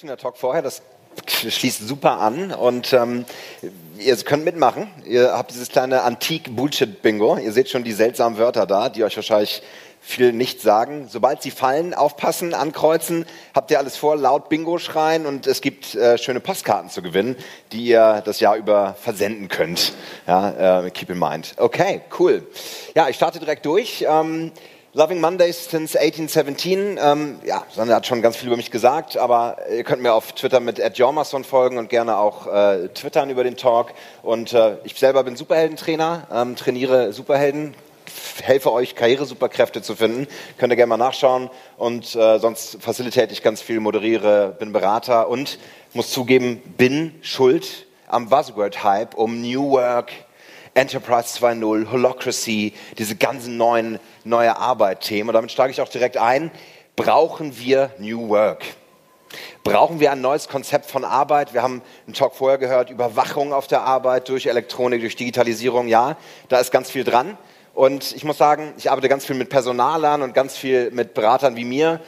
Schöner Talk vorher, das schließt super an und ähm, ihr könnt mitmachen. Ihr habt dieses kleine Antik-Bullshit-Bingo. Ihr seht schon die seltsamen Wörter da, die euch wahrscheinlich viel nicht sagen. Sobald sie fallen, aufpassen, ankreuzen, habt ihr alles vor, laut Bingo schreien und es gibt äh, schöne Postkarten zu gewinnen, die ihr das Jahr über versenden könnt. Ja, äh, keep in mind. Okay, cool. Ja, ich starte direkt durch. Ähm, Loving Mondays since 1817. Ähm, ja, Sonne hat schon ganz viel über mich gesagt, aber ihr könnt mir auf Twitter mit @jormason folgen und gerne auch äh, twittern über den Talk. Und äh, ich selber bin Superheldentrainer, ähm, trainiere Superhelden, helfe euch Karriere-Superkräfte zu finden. Könnt ihr gerne mal nachschauen. Und äh, sonst facilitate ich ganz viel, moderiere, bin Berater und muss zugeben, bin schuld am Buzzword-Hype um New Work, Enterprise 2.0, Holocracy, diese ganzen neuen neue Arbeit-Themen. Und damit steige ich auch direkt ein. Brauchen wir New Work? Brauchen wir ein neues Konzept von Arbeit? Wir haben einen Talk vorher gehört, Überwachung auf der Arbeit durch Elektronik, durch Digitalisierung. Ja, da ist ganz viel dran. Und ich muss sagen, ich arbeite ganz viel mit Personalern und ganz viel mit Beratern wie mir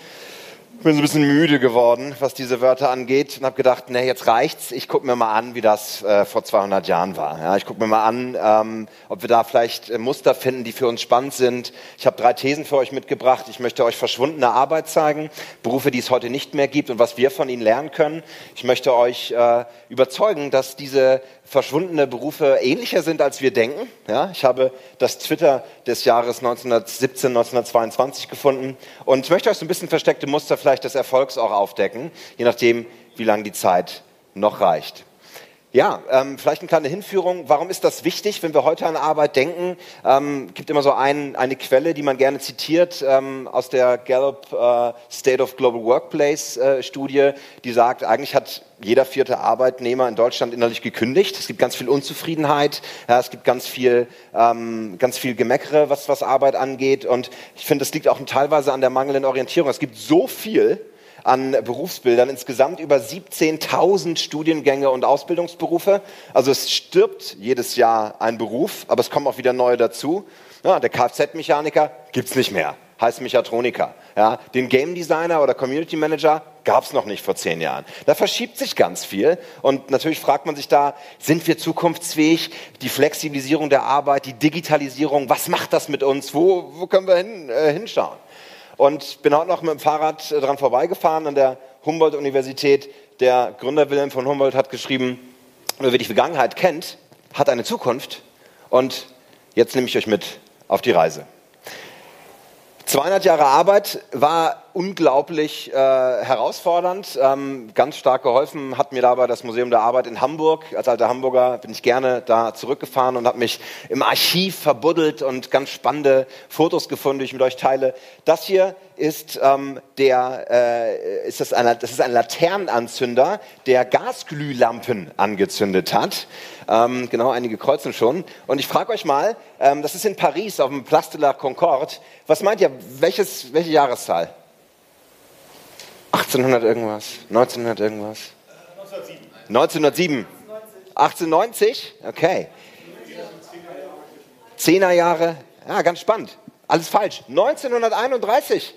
bin so ein bisschen müde geworden, was diese Wörter angeht und habe gedacht, nee, jetzt reicht's. Ich gucke mir mal an, wie das äh, vor 200 Jahren war. Ja, ich gucke mir mal an, ähm, ob wir da vielleicht äh, Muster finden, die für uns spannend sind. Ich habe drei Thesen für euch mitgebracht. Ich möchte euch verschwundene Arbeit zeigen, Berufe, die es heute nicht mehr gibt und was wir von ihnen lernen können. Ich möchte euch äh, überzeugen, dass diese verschwundene Berufe ähnlicher sind, als wir denken. Ja, ich habe das Twitter des Jahres 1917, 1922 gefunden und möchte euch so ein bisschen versteckte Muster vielleicht des Erfolgs auch aufdecken, je nachdem, wie lange die Zeit noch reicht. Ja, ähm, vielleicht eine kleine Hinführung. Warum ist das wichtig, wenn wir heute an Arbeit denken? Ähm, gibt immer so ein, eine Quelle, die man gerne zitiert ähm, aus der Gallup äh, State of Global Workplace äh, Studie, die sagt, eigentlich hat jeder vierte Arbeitnehmer in Deutschland innerlich gekündigt. Es gibt ganz viel Unzufriedenheit, ja, es gibt ganz viel, ähm, ganz viel Gemeckere, was, was Arbeit angeht. Und ich finde, das liegt auch teilweise an der mangelnden Orientierung. Es gibt so viel, an Berufsbildern, insgesamt über 17.000 Studiengänge und Ausbildungsberufe. Also es stirbt jedes Jahr ein Beruf, aber es kommen auch wieder neue dazu. Ja, der Kfz-Mechaniker gibt's nicht mehr, heißt Mechatroniker. Ja, den Game Designer oder Community Manager gab's noch nicht vor zehn Jahren. Da verschiebt sich ganz viel und natürlich fragt man sich da, sind wir zukunftsfähig? Die Flexibilisierung der Arbeit, die Digitalisierung, was macht das mit uns? Wo, wo können wir hin, äh, hinschauen? Und bin heute noch mit dem Fahrrad äh, dran vorbeigefahren an der Humboldt-Universität. Der Gründer Wilhelm von Humboldt hat geschrieben, wer die Vergangenheit kennt, hat eine Zukunft. Und jetzt nehme ich euch mit auf die Reise. 200 Jahre Arbeit war unglaublich äh, herausfordernd. Ähm, ganz stark geholfen hat mir dabei das Museum der Arbeit in Hamburg. Als alter Hamburger bin ich gerne da zurückgefahren und habe mich im Archiv verbuddelt und ganz spannende Fotos gefunden, die ich mit euch teile. Das hier ist ähm, der, äh, ist das, ein, das ist ein Laternenanzünder, der Gasglühlampen angezündet hat. Ähm, genau, einige kreuzen schon. Und ich frage euch mal, ähm, das ist in Paris auf dem Place de la Concorde. Was meint ihr, welches, welche Jahreszahl? 1800 irgendwas, 1900 irgendwas? 1907. 1907. 1890? Okay. Zehner Jahre, ja, ganz spannend. Alles falsch. 1931.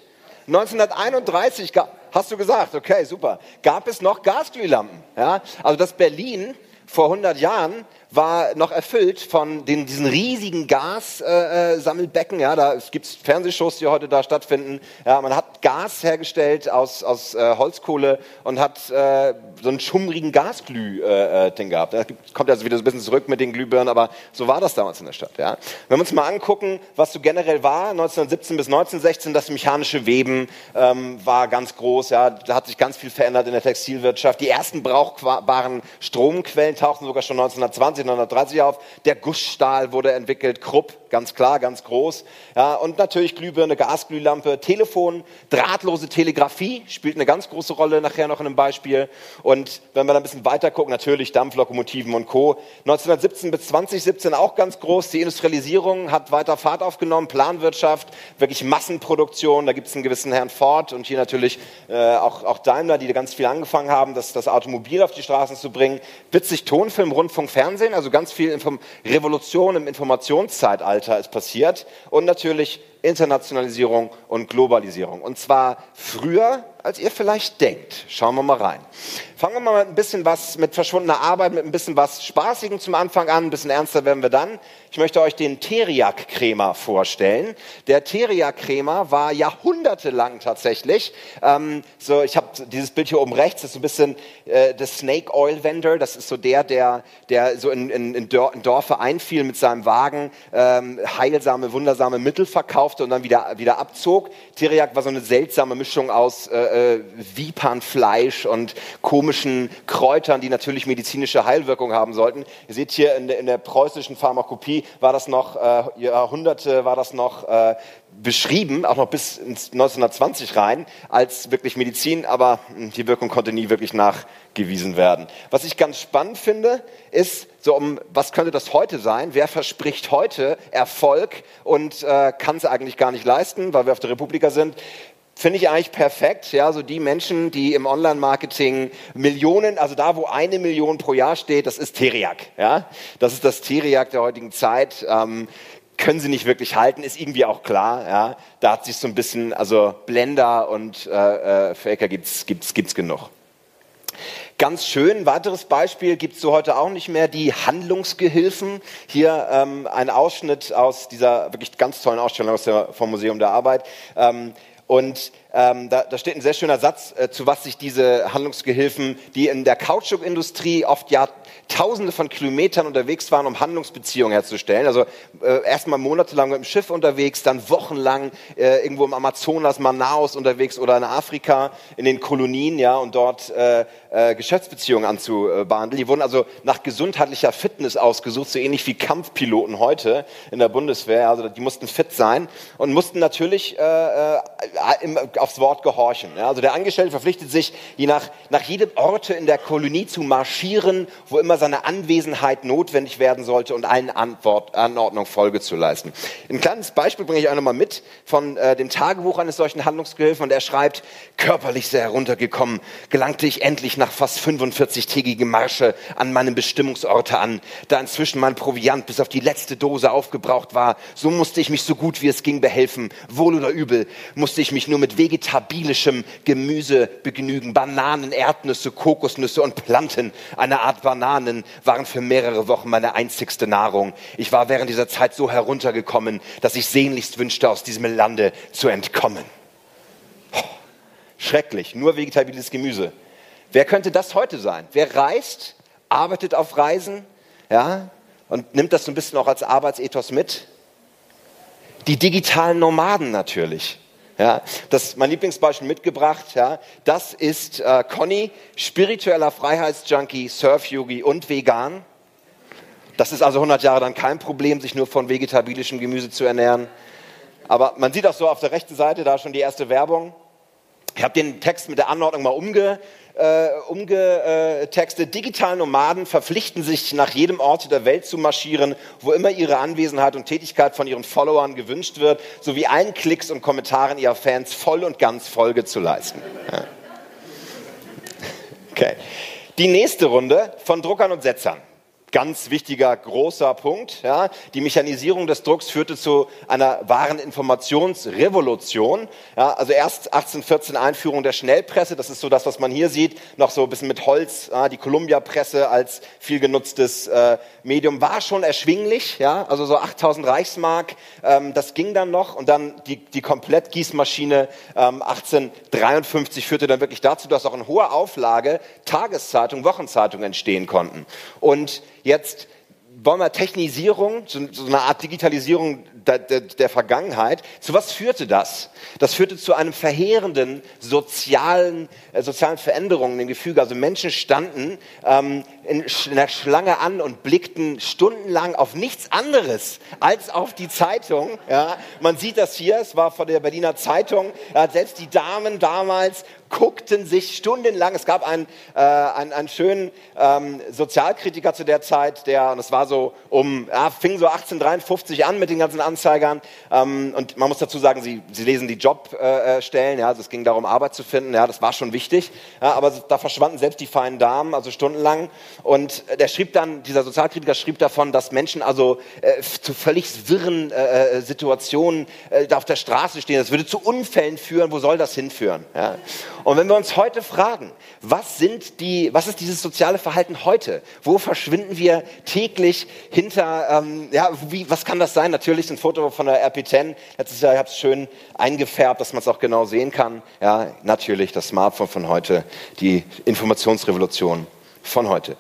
1931 hast du gesagt, okay, super. Gab es noch Gasglühlampen? Ja, also das Berlin vor 100 Jahren war noch erfüllt von den, diesen riesigen Gassammelbecken. Äh, ja, da gibt es Fernsehshows, die heute da stattfinden. Ja, man hat Gas hergestellt aus, aus äh, Holzkohle und hat äh, so einen schummrigen Gasglüh-Ding äh, äh gehabt. Da kommt also wieder so ein bisschen zurück mit den Glühbirnen, aber so war das damals in der Stadt. Ja. Wenn wir uns mal angucken, was so generell war, 1917 bis 1916, das mechanische Weben ähm, war ganz groß. Ja. Da hat sich ganz viel verändert in der Textilwirtschaft. Die ersten brauchbaren Stromquellen tauchten sogar schon 1920 1930 auf. Der Gussstahl wurde entwickelt, Krupp, ganz klar, ganz groß. Ja, und natürlich Glühbirne, Gasglühlampe, Telefon, drahtlose Telegrafie spielt eine ganz große Rolle, nachher noch in einem Beispiel. Und wenn wir dann ein bisschen weiter gucken, natürlich Dampflokomotiven und Co. 1917 bis 2017 auch ganz groß. Die Industrialisierung hat weiter Fahrt aufgenommen, Planwirtschaft, wirklich Massenproduktion. Da gibt es einen gewissen Herrn Ford und hier natürlich äh, auch, auch Daimler, die ganz viel angefangen haben, das, das Automobil auf die Straßen zu bringen. Witzig Tonfilm, Rundfunk, Fernsehen, also ganz viel Revolution im Informationszeitalter ist passiert. Und natürlich Internationalisierung und Globalisierung. Und zwar früher, als ihr vielleicht denkt. Schauen wir mal rein. Fangen wir mal mit ein bisschen was mit verschwundener Arbeit, mit ein bisschen was Spaßigem zum Anfang an, ein bisschen ernster werden wir dann. Ich möchte euch den Teriak-Cremer vorstellen. Der Teriak-Cremer war jahrhundertelang tatsächlich. Ähm, so, ich habe dieses Bild hier oben rechts, das ist so ein bisschen äh, der Snake Oil Vendor. Das ist so der, der, der so in, in, in Dörfer einfiel mit seinem Wagen, ähm, heilsame, wundersame Mittel verkaufte und dann wieder, wieder abzog. Teriak war so eine seltsame Mischung aus äh, äh, Vipernfleisch und komischen Kräutern, die natürlich medizinische Heilwirkung haben sollten. Ihr seht hier in der, in der preußischen Pharmakopie war das noch, äh, Jahrhunderte war das noch äh, beschrieben, auch noch bis ins 1920 rein, als wirklich Medizin, aber hm, die Wirkung konnte nie wirklich nachgewiesen werden. Was ich ganz spannend finde, ist, so um, was könnte das heute sein? Wer verspricht heute Erfolg und äh, kann es eigentlich gar nicht leisten, weil wir auf der Republika sind? Finde ich eigentlich perfekt, ja, so die Menschen, die im Online-Marketing Millionen, also da, wo eine Million pro Jahr steht, das ist Teriak, ja. Das ist das Teriak der heutigen Zeit. Ähm, können sie nicht wirklich halten, ist irgendwie auch klar, ja. Da hat sich so ein bisschen, also Blender und äh, äh, Faker gibt's, gibt's, gibt's genug. Ganz schön, weiteres Beispiel gibt es so heute auch nicht mehr, die Handlungsgehilfen. Hier ähm, ein Ausschnitt aus dieser wirklich ganz tollen Ausstellung aus der, vom Museum der Arbeit. Ähm, und ähm, da, da steht ein sehr schöner Satz, äh, zu was sich diese Handlungsgehilfen, die in der Kautschukindustrie oft ja Tausende von Kilometern unterwegs waren, um Handlungsbeziehungen herzustellen. Also äh, erstmal monatelang mit dem Schiff unterwegs, dann wochenlang äh, irgendwo im Amazonas, Manaus unterwegs oder in Afrika, in den Kolonien, ja, und dort äh, äh, Geschäftsbeziehungen anzubehandeln. Die wurden also nach gesundheitlicher Fitness ausgesucht, so ähnlich wie Kampfpiloten heute in der Bundeswehr. Also die mussten fit sein und mussten natürlich äh, äh, im, aufs Wort gehorchen. Also der Angestellte verpflichtet sich, je nach, nach jedem Orte in der Kolonie zu marschieren, wo immer seine Anwesenheit notwendig werden sollte und allen Antwort, Anordnungen Folge zu leisten. Ein kleines Beispiel bringe ich auch nochmal mit von äh, dem Tagebuch eines solchen Handlungsgehilfen und er schreibt, körperlich sehr heruntergekommen, gelangte ich endlich nach fast 45-tägigem Marsche an meinem Bestimmungsorte an. Da inzwischen mein Proviant bis auf die letzte Dose aufgebraucht war, so musste ich mich so gut wie es ging behelfen, wohl oder übel, musste ich mich nur mit vegetabilischem Gemüse begnügen, Bananen, Erdnüsse, Kokosnüsse und Planten, eine Art Bananen waren für mehrere Wochen meine einzigste Nahrung. Ich war während dieser Zeit so heruntergekommen, dass ich sehnlichst wünschte, aus diesem Lande zu entkommen. Schrecklich, nur vegetabiles Gemüse. Wer könnte das heute sein? Wer reist, arbeitet auf Reisen, ja, und nimmt das so ein bisschen auch als Arbeitsethos mit? Die digitalen Nomaden natürlich. Ja, das mein Lieblingsbeispiel mitgebracht. Ja, das ist äh, Conny, spiritueller Freiheitsjunkie, Surfyogi und vegan. Das ist also 100 Jahre dann kein Problem, sich nur von vegetabilischem Gemüse zu ernähren. Aber man sieht auch so auf der rechten Seite da schon die erste Werbung. Ich habe den Text mit der Anordnung mal umge, äh, umgetextet. Digitale Nomaden verpflichten sich, nach jedem Ort der Welt zu marschieren, wo immer ihre Anwesenheit und Tätigkeit von ihren Followern gewünscht wird, sowie allen Klicks und Kommentaren ihrer Fans voll und ganz Folge zu leisten. Okay. Die nächste Runde von Druckern und Setzern ganz wichtiger, großer Punkt. Ja. Die Mechanisierung des Drucks führte zu einer wahren Informationsrevolution. Ja, also erst 1814 Einführung der Schnellpresse, das ist so das, was man hier sieht, noch so ein bisschen mit Holz. Ja, die Columbia-Presse als viel genutztes äh, Medium war schon erschwinglich, ja, also so 8000 Reichsmark, ähm, das ging dann noch und dann die, die Komplettgießmaschine ähm, 1853 führte dann wirklich dazu, dass auch in hoher Auflage Tageszeitungen, Wochenzeitungen entstehen konnten. Und jetzt wollen wir Technisierung, so, eine Art Digitalisierung der, der, der, Vergangenheit. Zu was führte das? Das führte zu einem verheerenden sozialen, äh, sozialen Veränderungen im Gefüge. Also Menschen standen ähm, in, in der Schlange an und blickten stundenlang auf nichts anderes als auf die Zeitung. Ja, man sieht das hier, es war von der Berliner Zeitung. Ja, selbst die Damen damals guckten sich stundenlang, es gab einen, äh, einen, einen schönen ähm, Sozialkritiker zu der Zeit, der, und es war so um, ja, fing so 1853 an mit den ganzen Anzeigern. Ähm, und man muss dazu sagen, sie, sie lesen die Jobstellen, äh, ja, also es ging darum, Arbeit zu finden, ja, das war schon wichtig, ja, aber da verschwanden selbst die feinen Damen, also stundenlang. Und der schrieb dann, dieser Sozialkritiker schrieb davon, dass Menschen also äh, zu völlig wirren äh, äh Situationen äh, da auf der Straße stehen, das würde zu Unfällen führen, wo soll das hinführen? Ja? Und wenn wir uns heute fragen, was, sind die, was ist dieses soziale Verhalten heute? Wo verschwinden wir täglich hinter, ähm, ja, wie, was kann das sein? Natürlich ein Foto von der RP10. Letztes Jahr, ich habe es schön eingefärbt, dass man es auch genau sehen kann. Ja, natürlich das Smartphone von heute, die Informationsrevolution von heute.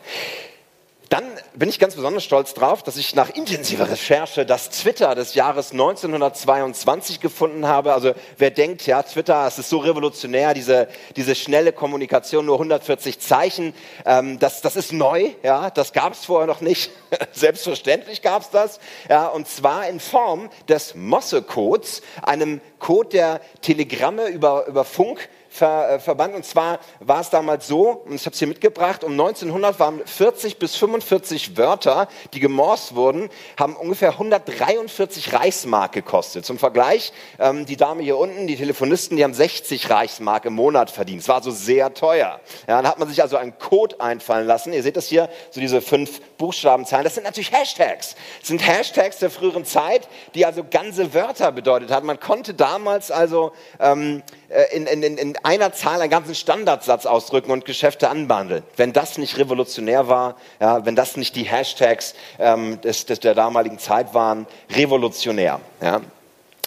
Dann bin ich ganz besonders stolz drauf, dass ich nach intensiver Recherche das Twitter des Jahres 1922 gefunden habe. Also wer denkt, ja, Twitter, es ist so revolutionär, diese, diese schnelle Kommunikation, nur 140 Zeichen, ähm, das, das ist neu, ja, das gab es vorher noch nicht. Selbstverständlich gab es das, ja, und zwar in Form des Mosse-Codes, einem Code, der Telegramme über, über Funk ver, äh, verbannt. Und zwar war es damals so, und ich habe es hier mitgebracht, um 1900 waren 40 bis 45 Wörter, die gemorst wurden, haben ungefähr 143 Reichsmark gekostet. Zum Vergleich, ähm, die Dame hier unten, die Telefonisten, die haben 60 Reichsmark im Monat verdient. Es war also sehr teuer. Ja, dann hat man sich also einen Code einfallen lassen. Ihr seht das hier, so diese fünf Buchstabenzahlen. Das sind natürlich Hashtags. Das sind Hashtags der früheren Zeit, die also ganze Wörter bedeutet haben. Man konnte damals also ähm, äh, in, in, in einer Zahl einen ganzen Standardsatz ausdrücken und Geschäfte anbandeln. Wenn das nicht revolutionär war, ja, wenn das nicht die Hashtags ähm, des, des, der damaligen Zeit waren, revolutionär. Ja.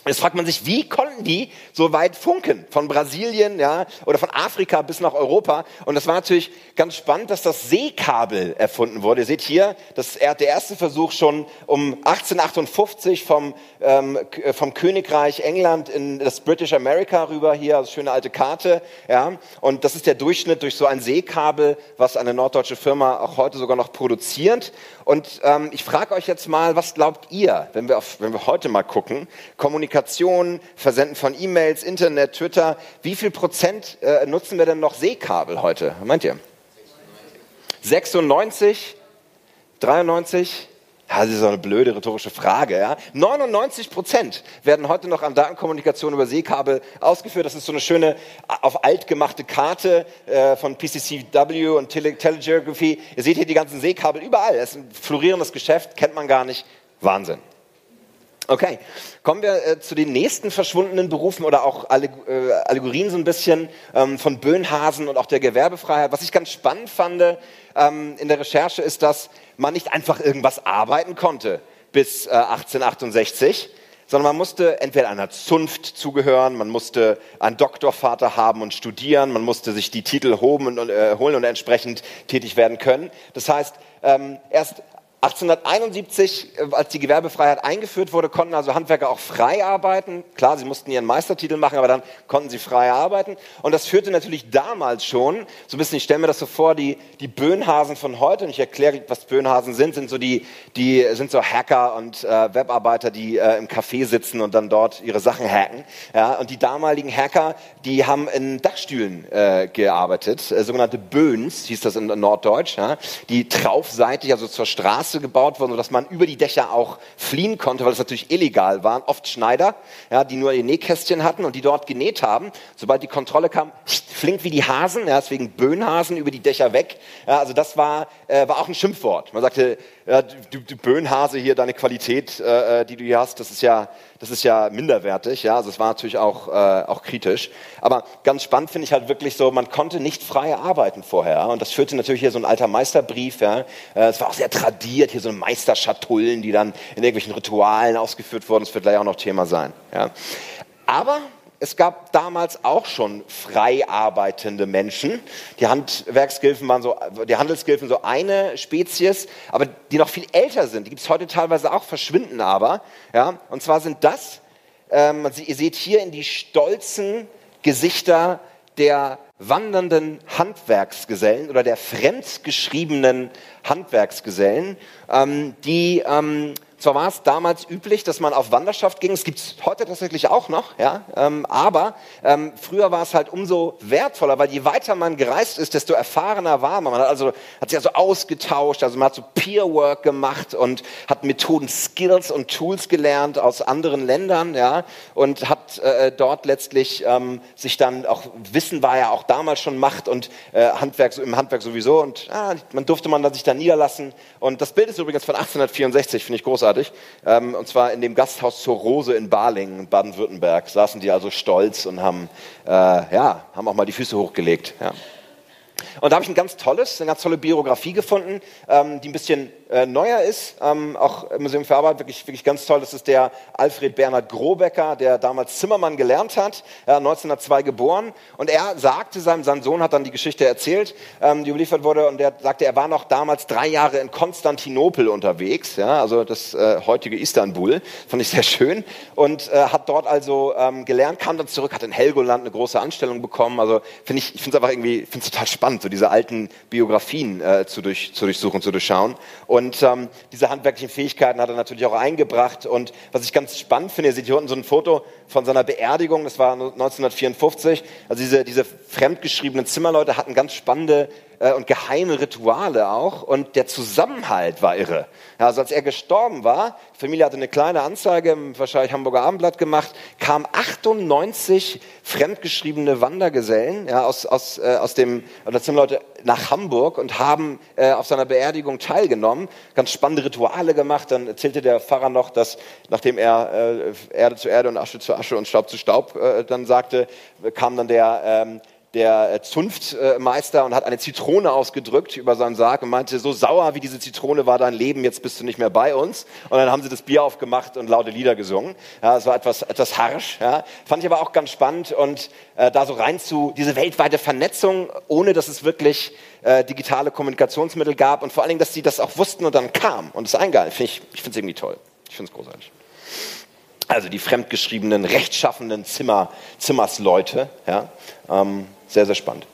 Jetzt fragt man sich, wie konnten die so weit funken? Von Brasilien, ja, oder von Afrika bis nach Europa. Und das war natürlich ganz spannend, dass das Seekabel erfunden wurde. Ihr seht hier, das ist der erste Versuch schon um 1858 vom, ähm, vom Königreich England in das British America rüber hier, also schöne alte Karte, ja. Und das ist der Durchschnitt durch so ein Seekabel, was eine norddeutsche Firma auch heute sogar noch produziert. Und ähm, ich frage euch jetzt mal, was glaubt ihr, wenn wir, auf, wenn wir heute mal gucken, Kommunikation Kommunikation, Versenden von E-Mails, Internet, Twitter. Wie viel Prozent äh, nutzen wir denn noch Seekabel heute? Meint ihr? 96? 93? Ja, das ist so eine blöde rhetorische Frage. Ja? 99 Prozent werden heute noch an Datenkommunikation über Seekabel ausgeführt. Das ist so eine schöne auf alt gemachte Karte äh, von PCCW und Tele Telegeography. Ihr seht hier die ganzen Seekabel überall. Es ist ein florierendes Geschäft, kennt man gar nicht. Wahnsinn. Okay, kommen wir äh, zu den nächsten verschwundenen Berufen oder auch Alleg äh, Allegorien so ein bisschen ähm, von Böhnhasen und auch der Gewerbefreiheit. Was ich ganz spannend fand ähm, in der Recherche ist, dass man nicht einfach irgendwas arbeiten konnte bis äh, 1868, sondern man musste entweder einer Zunft zugehören, man musste einen Doktorvater haben und studieren, man musste sich die Titel holen und, äh, holen und entsprechend tätig werden können. Das heißt, ähm, erst 1871, äh, als die Gewerbefreiheit eingeführt wurde, konnten also Handwerker auch frei arbeiten. Klar, sie mussten ihren Meistertitel machen, aber dann konnten sie frei arbeiten. Und das führte natürlich damals schon, so ein bisschen, ich stelle mir das so vor, die, die Böhnhasen von heute, und ich erkläre, was Böhnhasen sind, sind so die, die sind so Hacker und äh, Webarbeiter, die äh, im Café sitzen und dann dort ihre Sachen hacken. Ja, und die damaligen Hacker, die haben in Dachstühlen äh, gearbeitet, äh, sogenannte Böhns, hieß das in Norddeutsch, ja, die traufseitig, also zur Straße Straße gebaut worden, sodass man über die Dächer auch fliehen konnte, weil es natürlich illegal waren. Oft Schneider, ja, die nur ihr Nähkästchen hatten und die dort genäht haben. Sobald die Kontrolle kam, flink wie die Hasen, ja, deswegen Böhnhasen über die Dächer weg. Ja, also das war, äh, war auch ein Schimpfwort. Man sagte, ja, du, du Böhnhase hier, deine Qualität, äh, äh, die du hier hast, das ist ja, das ist ja minderwertig. Ja, also es war natürlich auch, äh, auch kritisch. Aber ganz spannend finde ich halt wirklich so, man konnte nicht frei arbeiten vorher. Und das führte natürlich hier so ein alter Meisterbrief. Ja. Äh, es war auch sehr tradiert, hier so Meisterschatullen, die dann in irgendwelchen Ritualen ausgeführt wurden. Das wird gleich auch noch Thema sein. Ja. Aber es gab damals auch schon frei arbeitende Menschen. Die Handwerksgilfen waren so, die Handelsgilfen so eine Spezies, aber die noch viel älter sind. Die gibt es heute teilweise auch, verschwinden aber. Ja, und zwar sind das, ähm, ihr seht hier in die stolzen Gesichter der wandernden Handwerksgesellen oder der fremdgeschriebenen Handwerksgesellen, ähm, die ähm, zwar war es damals üblich, dass man auf Wanderschaft ging, es gibt es heute tatsächlich auch noch, ja, ähm, aber ähm, früher war es halt umso wertvoller, weil je weiter man gereist ist, desto erfahrener war man. Man hat also hat sich also ausgetauscht, also man hat so Peerwork gemacht und hat Methoden, Skills und Tools gelernt aus anderen Ländern, ja, und hat äh, dort letztlich ähm, sich dann auch Wissen war ja auch damals schon Macht und äh, Handwerk im Handwerk sowieso und ah, man durfte man sich da niederlassen und das Bild ist übrigens von 1864, finde ich großartig. Ähm, und zwar in dem Gasthaus zur Rose in Balingen, Baden-Württemberg, saßen die also stolz und haben, äh, ja, haben auch mal die Füße hochgelegt. Ja. Und da habe ich ein ganz tolles, eine ganz tolle Biografie gefunden, ähm, die ein bisschen äh, neuer ist, ähm, auch im Museum für Arbeit, wirklich, wirklich ganz toll. Das ist der Alfred Bernhard Grobecker, der damals Zimmermann gelernt hat, äh, 1902 geboren. Und er sagte seinem, sein Sohn hat dann die Geschichte erzählt, ähm, die überliefert wurde, und er sagte, er war noch damals drei Jahre in Konstantinopel unterwegs, ja, also das äh, heutige Istanbul, fand ich sehr schön, und äh, hat dort also ähm, gelernt, kam dann zurück, hat in Helgoland eine große Anstellung bekommen. Also finde ich, ich finde es einfach irgendwie, finde total spannend, so diese alten Biografien äh, zu, durch, zu durchsuchen, zu durchschauen. Und ähm, diese handwerklichen Fähigkeiten hat er natürlich auch eingebracht. Und was ich ganz spannend finde, ihr seht hier unten so ein Foto von seiner Beerdigung, das war 1954. Also diese, diese fremdgeschriebenen Zimmerleute hatten ganz spannende äh, und geheime Rituale auch und der Zusammenhalt war irre. Also als er gestorben war, die Familie hatte eine kleine Anzeige im wahrscheinlich Hamburger Abendblatt gemacht, kamen 98 fremdgeschriebene Wandergesellen ja, aus, aus, äh, aus dem, oder Zimmerleute nach Hamburg und haben äh, auf seiner Beerdigung teilgenommen, ganz spannende Rituale gemacht. Dann erzählte der Pfarrer noch, dass nachdem er äh, Erde zu Erde und Asche zu Asche und Staub zu Staub äh, dann sagte, kam dann der ähm, der äh, Zunftmeister und hat eine Zitrone ausgedrückt über seinen Sarg und meinte, so sauer wie diese Zitrone war dein Leben, jetzt bist du nicht mehr bei uns. Und dann haben sie das Bier aufgemacht und laute Lieder gesungen. Ja, es war etwas, etwas harsch. Ja. Fand ich aber auch ganz spannend und äh, da so rein zu, diese weltweite Vernetzung, ohne dass es wirklich äh, digitale Kommunikationsmittel gab und vor allen Dingen, dass sie das auch wussten und dann kam und es eingehalten. Find ich ich finde es irgendwie toll. Ich finde es großartig. Also die fremdgeschriebenen, rechtschaffenden Zimmer, Zimmersleute, ja, ähm, sehr, sehr spannend.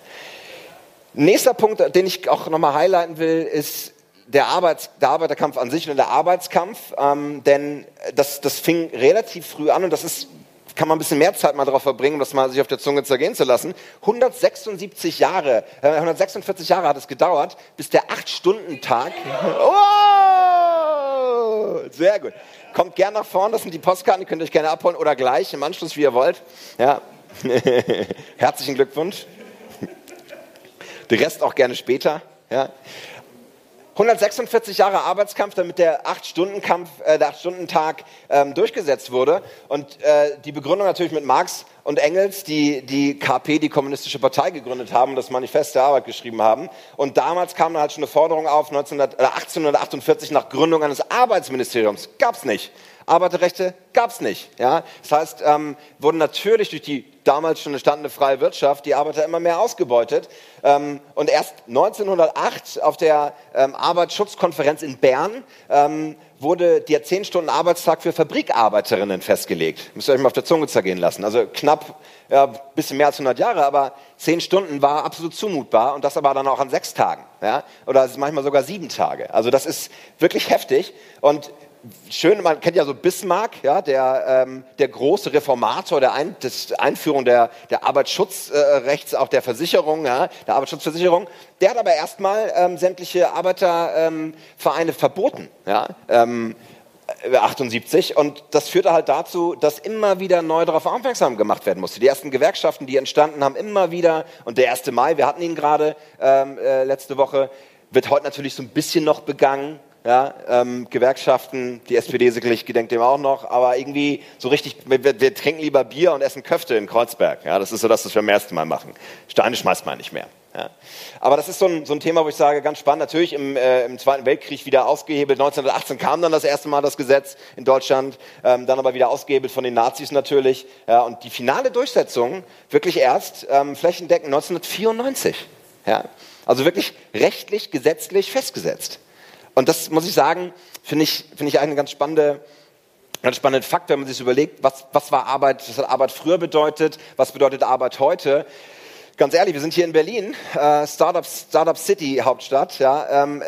Nächster Punkt, den ich auch nochmal highlighten will, ist der, Arbeits-, der Arbeiterkampf an sich und der Arbeitskampf. Ähm, denn das, das fing relativ früh an und das ist kann man ein bisschen mehr Zeit mal darauf verbringen, um das mal sich auf der Zunge zergehen zu lassen. 176 Jahre, äh, 146 Jahre hat es gedauert, bis der 8-Stunden-Tag. Oh, sehr gut. Kommt gern nach vorne, das sind die Postkarten, die könnt ihr euch gerne abholen oder gleich im Anschluss, wie ihr wollt. Ja. Herzlichen Glückwunsch. Der Rest auch gerne später. Ja. 146 Jahre Arbeitskampf, damit der 8-Stunden-Kampf, äh, der 8-Stunden-Tag ähm, durchgesetzt wurde. Und äh, die Begründung natürlich mit Marx und Engels, die die KP, die Kommunistische Partei, gegründet haben und das Manifest der Arbeit geschrieben haben. Und damals kam dann halt schon eine Forderung auf, 1900, äh, 1848 nach Gründung eines Arbeitsministeriums. Gab's nicht. Arbeiterrechte gab's nicht. Ja? Das heißt, ähm, wurden natürlich durch die damals schon entstandene freie Wirtschaft die Arbeiter immer mehr ausgebeutet. Ähm, und erst 1908 auf der ähm, Arbeitsschutzkonferenz in Bern ähm, wurde der 10 Stunden Arbeitstag für Fabrikarbeiterinnen festgelegt. Müsst ihr euch mal auf der Zunge zergehen lassen. Also knapp, ja, bisschen mehr als 100 Jahre, aber 10 Stunden war absolut zumutbar und das aber dann auch an sechs Tagen. Ja? Oder manchmal sogar sieben Tage. Also das ist wirklich heftig. Und schön, man kennt ja so Bismarck, ja, der, ähm, der große Reformator der Ein des Einführung der, der Arbeitsschutzrechts, äh, auch der Versicherung, ja, der Arbeitsschutzversicherung. Der hat aber erstmal ähm, sämtliche Arbeitervereine ähm, verboten, ja, ähm, 78 und das führte halt dazu, dass immer wieder neu darauf aufmerksam gemacht werden musste. Die ersten Gewerkschaften, die entstanden, haben immer wieder und der 1. Mai, wir hatten ihn gerade ähm, äh, letzte Woche, wird heute natürlich so ein bisschen noch begangen, ja, ähm, Gewerkschaften, die SPD sicherlich gedenkt dem auch noch, aber irgendwie so richtig, wir, wir, trinken lieber Bier und essen Köfte in Kreuzberg. Ja, das ist so das, was wir beim ersten Mal machen. Steine schmeißt man nicht mehr. Ja. Aber das ist so ein, so ein Thema, wo ich sage, ganz spannend. Natürlich im, äh, im Zweiten Weltkrieg wieder ausgehebelt. 1918 kam dann das erste Mal das Gesetz in Deutschland, ähm, dann aber wieder ausgehebelt von den Nazis natürlich. Ja, und die finale Durchsetzung wirklich erst ähm, flächendeckend 1994. Ja. Also wirklich rechtlich, gesetzlich festgesetzt. Und das muss ich sagen, finde ich, finde ich eine ganz spannende, ganz spannenden Fakt, wenn man sich überlegt, was, was war Arbeit, was hat Arbeit früher bedeutet, was bedeutet Arbeit heute. Ganz ehrlich, wir sind hier in Berlin, äh, Startup, Startup City Hauptstadt. Ja, ähm, äh,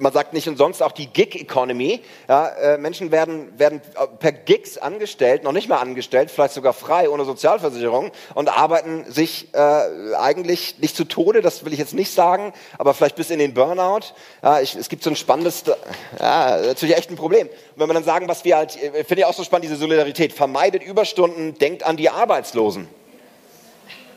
man sagt nicht umsonst auch die Gig Economy. Ja, äh, Menschen werden, werden per Gigs angestellt, noch nicht mal angestellt, vielleicht sogar frei, ohne Sozialversicherung und arbeiten sich äh, eigentlich nicht zu Tode, das will ich jetzt nicht sagen, aber vielleicht bis in den Burnout. Ja, ich, es gibt so ein spannendes, ja, natürlich echt ein Problem. Und wenn wir dann sagen, was wir halt, äh, finde ich auch so spannend, diese Solidarität, vermeidet Überstunden, denkt an die Arbeitslosen.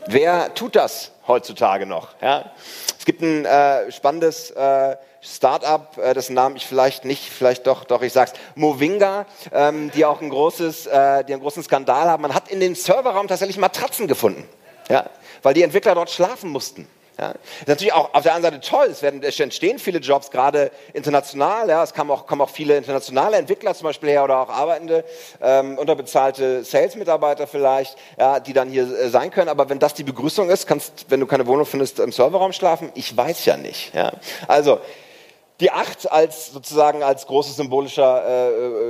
Wer tut das heutzutage noch? Ja? Es gibt ein äh, spannendes äh, Start-up, äh, dessen Namen ich vielleicht nicht, vielleicht doch, doch, ich sag's, Movinga, ähm, die auch ein großes, äh, die einen großen Skandal haben. Man hat in den Serverraum tatsächlich Matratzen gefunden, ja? weil die Entwickler dort schlafen mussten. Ja. Ist natürlich auch auf der anderen Seite toll, es, werden, es entstehen viele Jobs, gerade international. Ja. Es kommen auch, kommen auch viele internationale Entwickler zum Beispiel her oder auch arbeitende, ähm, unterbezahlte Sales-Mitarbeiter vielleicht, ja, die dann hier äh, sein können. Aber wenn das die Begrüßung ist, kannst, wenn du keine Wohnung findest, im Serverraum schlafen? Ich weiß ja nicht. Ja. Also, die Acht als sozusagen als große symbolischer,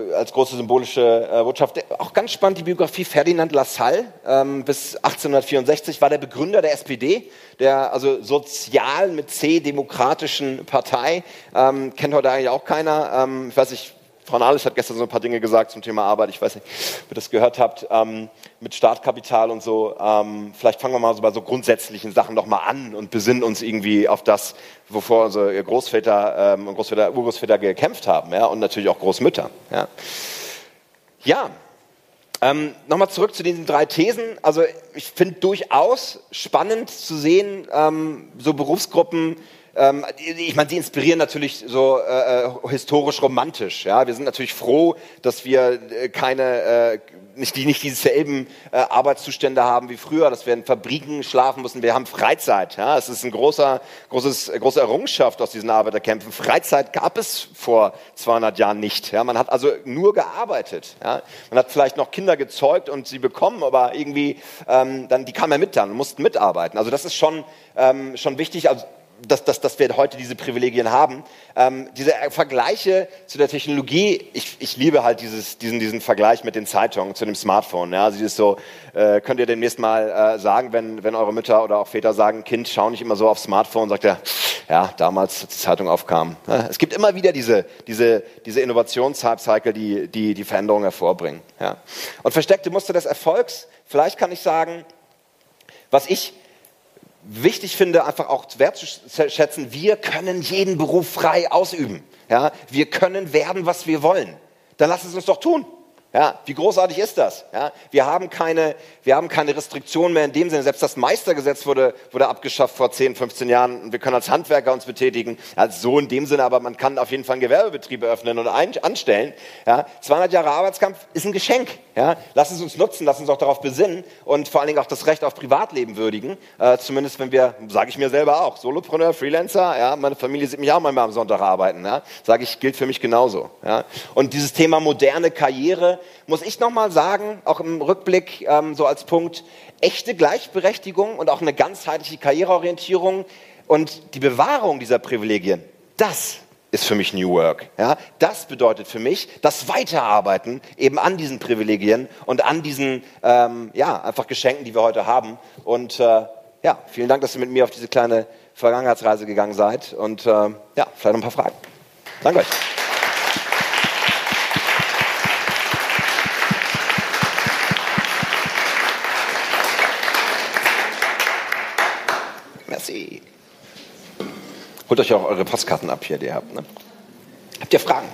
äh, als große symbolische äh, Botschaft. Auch ganz spannend die Biografie Ferdinand Lassalle. Ähm, bis 1864 war der Begründer der SPD, der also sozial mit C demokratischen Partei. Ähm, kennt heute eigentlich auch keiner. Ähm, ich weiß nicht, Frau Nahles hat gestern so ein paar Dinge gesagt zum Thema Arbeit. Ich weiß nicht, ob ihr das gehört habt, ähm, mit Startkapital und so. Ähm, vielleicht fangen wir mal so bei so grundsätzlichen Sachen nochmal an und besinnen uns irgendwie auf das, wovor unsere Großväter ähm, und Großväter, Urgroßväter gekämpft haben, ja, und natürlich auch Großmütter. Ja, ja ähm, nochmal zurück zu diesen drei Thesen. Also ich finde durchaus spannend zu sehen, ähm, so Berufsgruppen, ähm, ich meine, sie inspirieren natürlich so äh, äh, historisch romantisch. Ja, wir sind natürlich froh, dass wir äh, keine äh, nicht, die, nicht dieselben äh, Arbeitszustände haben wie früher, dass wir in Fabriken schlafen müssen. Wir haben Freizeit. Ja, es ist eine großer, großes, große Errungenschaft aus diesen Arbeiterkämpfen. Freizeit gab es vor 200 Jahren nicht. Ja, man hat also nur gearbeitet. Ja, man hat vielleicht noch Kinder gezeugt und sie bekommen, aber irgendwie ähm, dann die kamen ja mit dann, mussten mitarbeiten. Also das ist schon ähm, schon wichtig. Also dass, dass, dass wir heute diese Privilegien haben. Ähm, diese Vergleiche zu der Technologie, ich, ich liebe halt dieses, diesen, diesen Vergleich mit den Zeitungen zu dem Smartphone. Ja, also ist so, äh, könnt ihr demnächst mal äh, sagen, wenn, wenn eure Mütter oder auch Väter sagen, Kind, schau nicht immer so aufs Smartphone, sagt er, ja, damals, als die Zeitung aufkam. Ja, es gibt immer wieder diese, diese, diese Innovationscycle, die, die die Veränderungen hervorbringen. Ja. Und versteckte Muster des Erfolgs, vielleicht kann ich sagen, was ich wichtig finde, einfach auch wertzuschätzen, wir können jeden Beruf frei ausüben. Ja, wir können werden, was wir wollen. Dann lass es uns doch tun. Ja, wie großartig ist das? Ja, wir, haben keine, wir haben keine Restriktionen mehr in dem Sinne. Selbst das Meistergesetz wurde, wurde abgeschafft vor 10, 15 Jahren. Wir können als Handwerker uns betätigen. Also so in dem Sinne, aber man kann auf jeden Fall einen Gewerbebetrieb eröffnen und ein, anstellen. Ja, 200 Jahre Arbeitskampf ist ein Geschenk. Ja, lass es uns nutzen, lass uns auch darauf besinnen und vor allen Dingen auch das Recht auf Privatleben würdigen. Äh, zumindest wenn wir, sage ich mir selber auch, Solopreneur, Freelancer, ja, meine Familie sieht mich auch manchmal am Sonntag arbeiten. Ja, sage ich, gilt für mich genauso. Ja. Und dieses Thema moderne Karriere, muss ich nochmal sagen, auch im Rückblick ähm, so als Punkt, echte Gleichberechtigung und auch eine ganzheitliche Karriereorientierung und die Bewahrung dieser Privilegien, das ist für mich New Work. Ja? Das bedeutet für mich das Weiterarbeiten eben an diesen Privilegien und an diesen ähm, ja, einfach Geschenken, die wir heute haben. Und äh, ja, vielen Dank, dass ihr mit mir auf diese kleine Vergangenheitsreise gegangen seid. Und äh, ja, vielleicht noch ein paar Fragen. Danke euch. Holt euch auch eure Postkarten ab hier, die ihr habt. Ne? Habt ihr Fragen?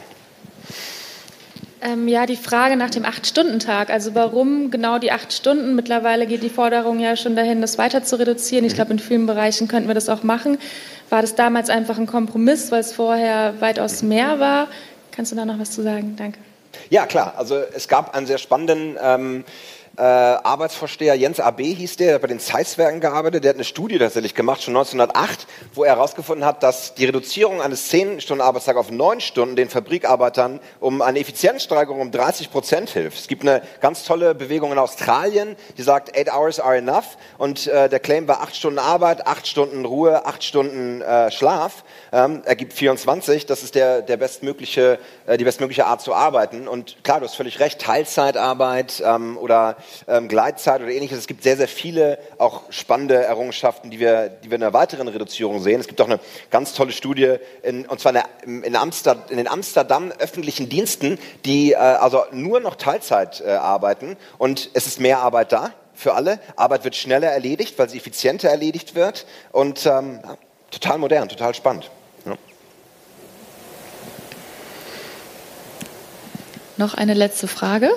Ähm, ja, die Frage nach dem Acht-Stunden-Tag. Also warum genau die acht Stunden? Mittlerweile geht die Forderung ja schon dahin, das weiter zu reduzieren. Ich mhm. glaube, in vielen Bereichen könnten wir das auch machen. War das damals einfach ein Kompromiss, weil es vorher weitaus mehr war? Kannst du da noch was zu sagen? Danke. Ja, klar. Also es gab einen sehr spannenden... Ähm, äh, Arbeitsvorsteher Jens AB hieß der, der hat bei den Zeisswerken gearbeitet, der hat eine Studie tatsächlich gemacht, schon 1908, wo er herausgefunden hat, dass die Reduzierung eines 10-Stunden-Arbeitstags auf 9 Stunden den Fabrikarbeitern um eine Effizienzsteigerung um 30 Prozent hilft. Es gibt eine ganz tolle Bewegung in Australien, die sagt, 8 hours are enough. Und äh, der Claim war 8 Stunden Arbeit, 8 Stunden Ruhe, 8 Stunden äh, Schlaf, ähm, ergibt 24, das ist der, der bestmögliche, äh, die bestmögliche Art zu arbeiten. Und klar, du hast völlig recht, Teilzeitarbeit ähm, oder ähm, Gleitzeit oder ähnliches. Es gibt sehr, sehr viele auch spannende Errungenschaften, die wir, die wir in einer weiteren Reduzierung sehen. Es gibt auch eine ganz tolle Studie, in, und zwar in, in, Amsterdam, in den Amsterdam öffentlichen Diensten, die äh, also nur noch Teilzeit äh, arbeiten und es ist mehr Arbeit da für alle. Arbeit wird schneller erledigt, weil sie effizienter erledigt wird und ähm, total modern, total spannend. Noch eine letzte Frage.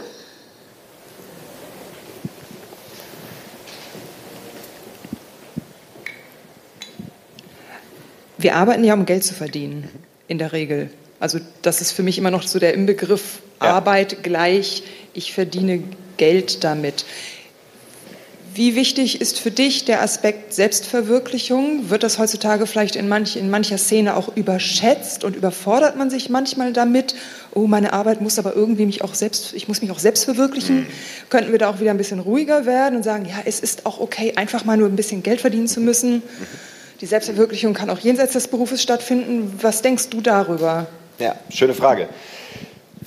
Wir arbeiten ja, um Geld zu verdienen, in der Regel. Also das ist für mich immer noch so der Inbegriff ja. Arbeit gleich, ich verdiene Geld damit. Wie wichtig ist für dich der Aspekt Selbstverwirklichung? Wird das heutzutage vielleicht in, manch, in mancher Szene auch überschätzt und überfordert man sich manchmal damit? Oh, meine Arbeit muss aber irgendwie mich auch selbst, ich muss mich auch selbst verwirklichen. Mhm. Könnten wir da auch wieder ein bisschen ruhiger werden und sagen, ja, es ist auch okay, einfach mal nur ein bisschen Geld verdienen zu müssen. Die Selbstverwirklichung kann auch jenseits des Berufes stattfinden. Was denkst du darüber? Ja, schöne Frage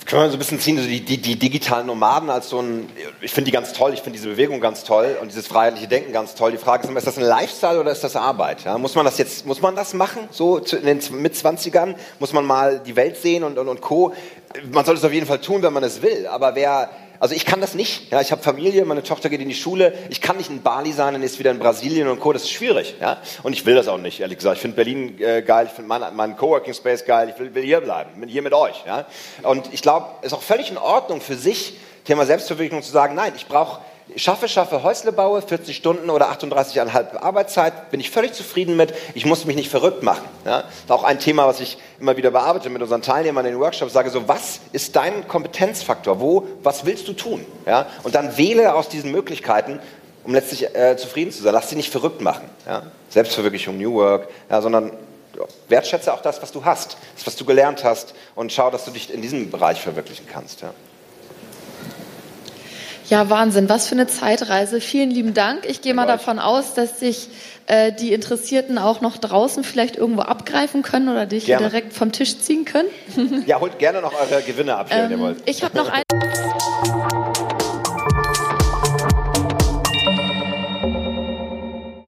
können wir so ein bisschen ziehen, also die, die, die digitalen Nomaden als so ein, ich finde die ganz toll, ich finde diese Bewegung ganz toll und dieses freiheitliche Denken ganz toll. Die Frage ist immer, ist das ein Lifestyle oder ist das Arbeit? Ja, muss man das jetzt, muss man das machen, so in den Mitzwanzigern? Muss man mal die Welt sehen und, und, und Co.? Man sollte es auf jeden Fall tun, wenn man es will, aber wer also ich kann das nicht. Ja, ich habe Familie, meine Tochter geht in die Schule. Ich kann nicht in Bali sein und ist wieder in Brasilien und Co. Das ist schwierig. Ja? Und ich will das auch nicht, ehrlich gesagt. Ich finde Berlin äh, geil, ich finde meinen mein Coworking Space geil. Ich will, will hier bleiben, bin hier mit euch. Ja? Und ich glaube, es ist auch völlig in Ordnung für sich, Thema Selbstverwirklichung zu sagen, nein, ich brauche schaffe, schaffe, Häusle baue, 40 Stunden oder 38,5 Arbeitszeit, bin ich völlig zufrieden mit. Ich muss mich nicht verrückt machen. Ja? Auch ein Thema, was ich immer wieder bearbeite mit unseren Teilnehmern in den Workshops. Sage so, was ist dein Kompetenzfaktor? Wo, was willst du tun? Ja? Und dann wähle aus diesen Möglichkeiten, um letztlich äh, zufrieden zu sein. Lass dich nicht verrückt machen. Ja? Selbstverwirklichung, New Work, ja, sondern wertschätze auch das, was du hast, das, was du gelernt hast und schau, dass du dich in diesem Bereich verwirklichen kannst. Ja. Ja, Wahnsinn, was für eine Zeitreise. Vielen lieben Dank. Ich gehe mal davon aus, dass sich äh, die Interessierten auch noch draußen vielleicht irgendwo abgreifen können oder dich direkt vom Tisch ziehen können. ja, holt gerne noch eure Gewinne ab, wenn ähm, ihr wollt. Ich habe noch ein